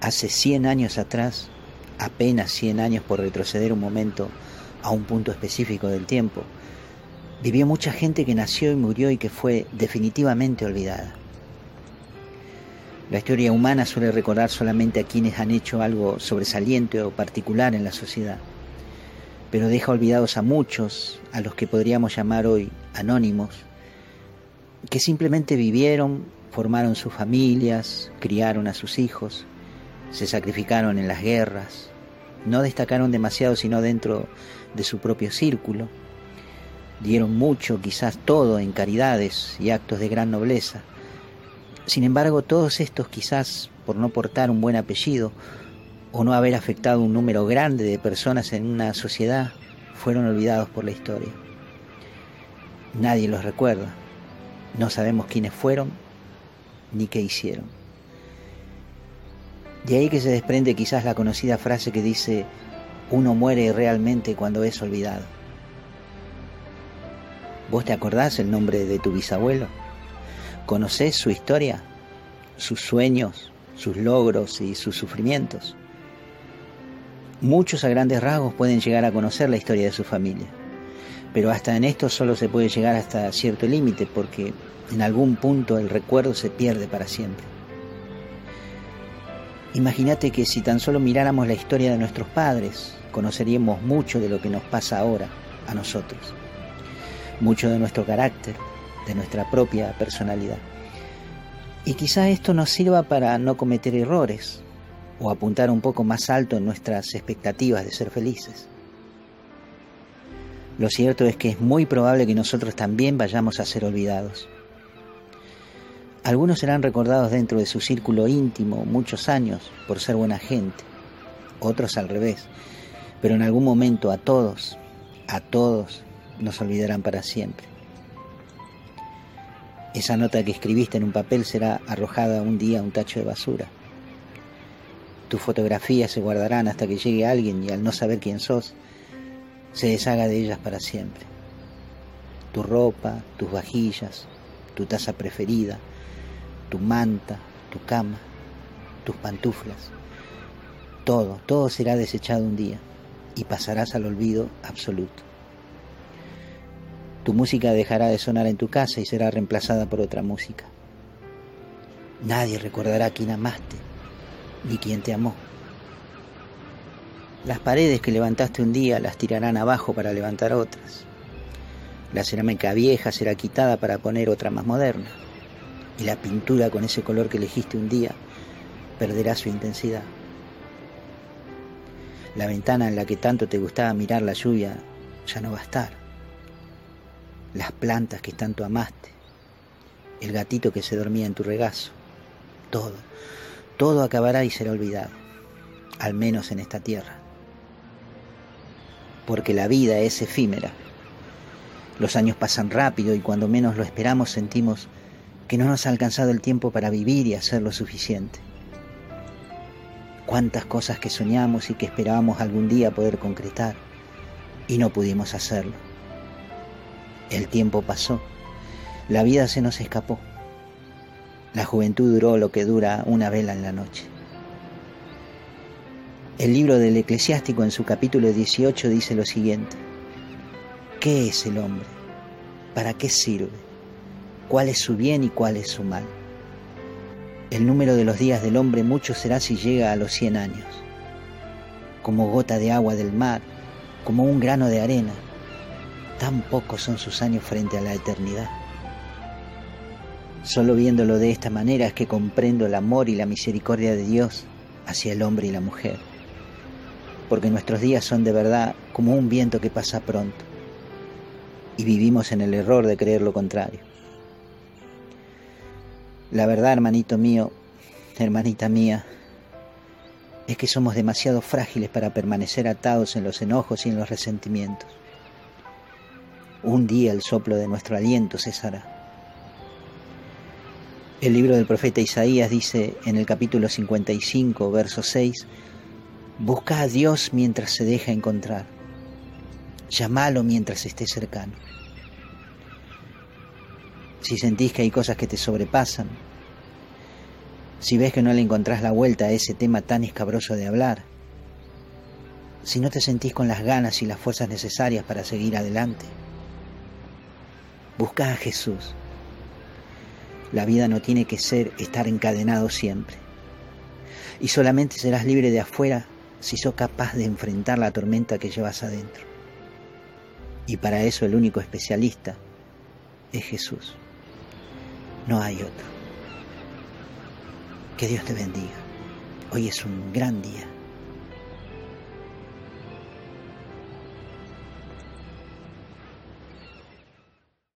hace 100 años atrás, apenas 100 años por retroceder un momento a un punto específico del tiempo, vivió mucha gente que nació y murió y que fue definitivamente olvidada. La historia humana suele recordar solamente a quienes han hecho algo sobresaliente o particular en la sociedad, pero deja olvidados a muchos, a los que podríamos llamar hoy anónimos, que simplemente vivieron, formaron sus familias, criaron a sus hijos, se sacrificaron en las guerras, no destacaron demasiado sino dentro de su propio círculo, dieron mucho, quizás todo, en caridades y actos de gran nobleza. Sin embargo, todos estos quizás por no portar un buen apellido o no haber afectado un número grande de personas en una sociedad, fueron olvidados por la historia. Nadie los recuerda. No sabemos quiénes fueron ni qué hicieron. De ahí que se desprende quizás la conocida frase que dice, uno muere realmente cuando es olvidado. ¿Vos te acordás el nombre de tu bisabuelo? ¿Conocés su historia, sus sueños, sus logros y sus sufrimientos? Muchos a grandes rasgos pueden llegar a conocer la historia de su familia, pero hasta en esto solo se puede llegar hasta cierto límite porque en algún punto el recuerdo se pierde para siempre. Imagínate que si tan solo miráramos la historia de nuestros padres, conoceríamos mucho de lo que nos pasa ahora a nosotros, mucho de nuestro carácter, de nuestra propia personalidad. Y quizá esto nos sirva para no cometer errores o apuntar un poco más alto en nuestras expectativas de ser felices. Lo cierto es que es muy probable que nosotros también vayamos a ser olvidados. Algunos serán recordados dentro de su círculo íntimo muchos años por ser buena gente, otros al revés, pero en algún momento a todos, a todos nos olvidarán para siempre. Esa nota que escribiste en un papel será arrojada un día a un tacho de basura. Tus fotografías se guardarán hasta que llegue alguien y al no saber quién sos, se deshaga de ellas para siempre. Tu ropa, tus vajillas, tu taza preferida, tu manta, tu cama, tus pantuflas. Todo, todo será desechado un día y pasarás al olvido absoluto. Tu música dejará de sonar en tu casa y será reemplazada por otra música. Nadie recordará quién amaste ni quién te amó. Las paredes que levantaste un día las tirarán abajo para levantar otras. La cerámica vieja será quitada para poner otra más moderna y la pintura con ese color que elegiste un día perderá su intensidad. La ventana en la que tanto te gustaba mirar la lluvia ya no va a estar. Las plantas que tanto amaste, el gatito que se dormía en tu regazo, todo, todo acabará y será olvidado, al menos en esta tierra. Porque la vida es efímera. Los años pasan rápido y cuando menos lo esperamos sentimos que no nos ha alcanzado el tiempo para vivir y hacer lo suficiente. Cuántas cosas que soñamos y que esperábamos algún día poder concretar y no pudimos hacerlo. El tiempo pasó, la vida se nos escapó. La juventud duró lo que dura una vela en la noche. El libro del eclesiástico en su capítulo 18 dice lo siguiente. ¿Qué es el hombre? ¿Para qué sirve? cuál es su bien y cuál es su mal. El número de los días del hombre mucho será si llega a los cien años. Como gota de agua del mar, como un grano de arena, tan pocos son sus años frente a la eternidad. Solo viéndolo de esta manera es que comprendo el amor y la misericordia de Dios hacia el hombre y la mujer, porque nuestros días son de verdad como un viento que pasa pronto, y vivimos en el error de creer lo contrario. La verdad, hermanito mío, hermanita mía, es que somos demasiado frágiles para permanecer atados en los enojos y en los resentimientos. Un día el soplo de nuestro aliento cesará. El libro del profeta Isaías dice en el capítulo 55, verso 6, Busca a Dios mientras se deja encontrar, llámalo mientras esté cercano. Si sentís que hay cosas que te sobrepasan, si ves que no le encontrás la vuelta a ese tema tan escabroso de hablar, si no te sentís con las ganas y las fuerzas necesarias para seguir adelante, busca a Jesús. La vida no tiene que ser estar encadenado siempre. Y solamente serás libre de afuera si sos capaz de enfrentar la tormenta que llevas adentro. Y para eso el único especialista es Jesús. No hay otro. Que Dios te bendiga. Hoy es un gran día.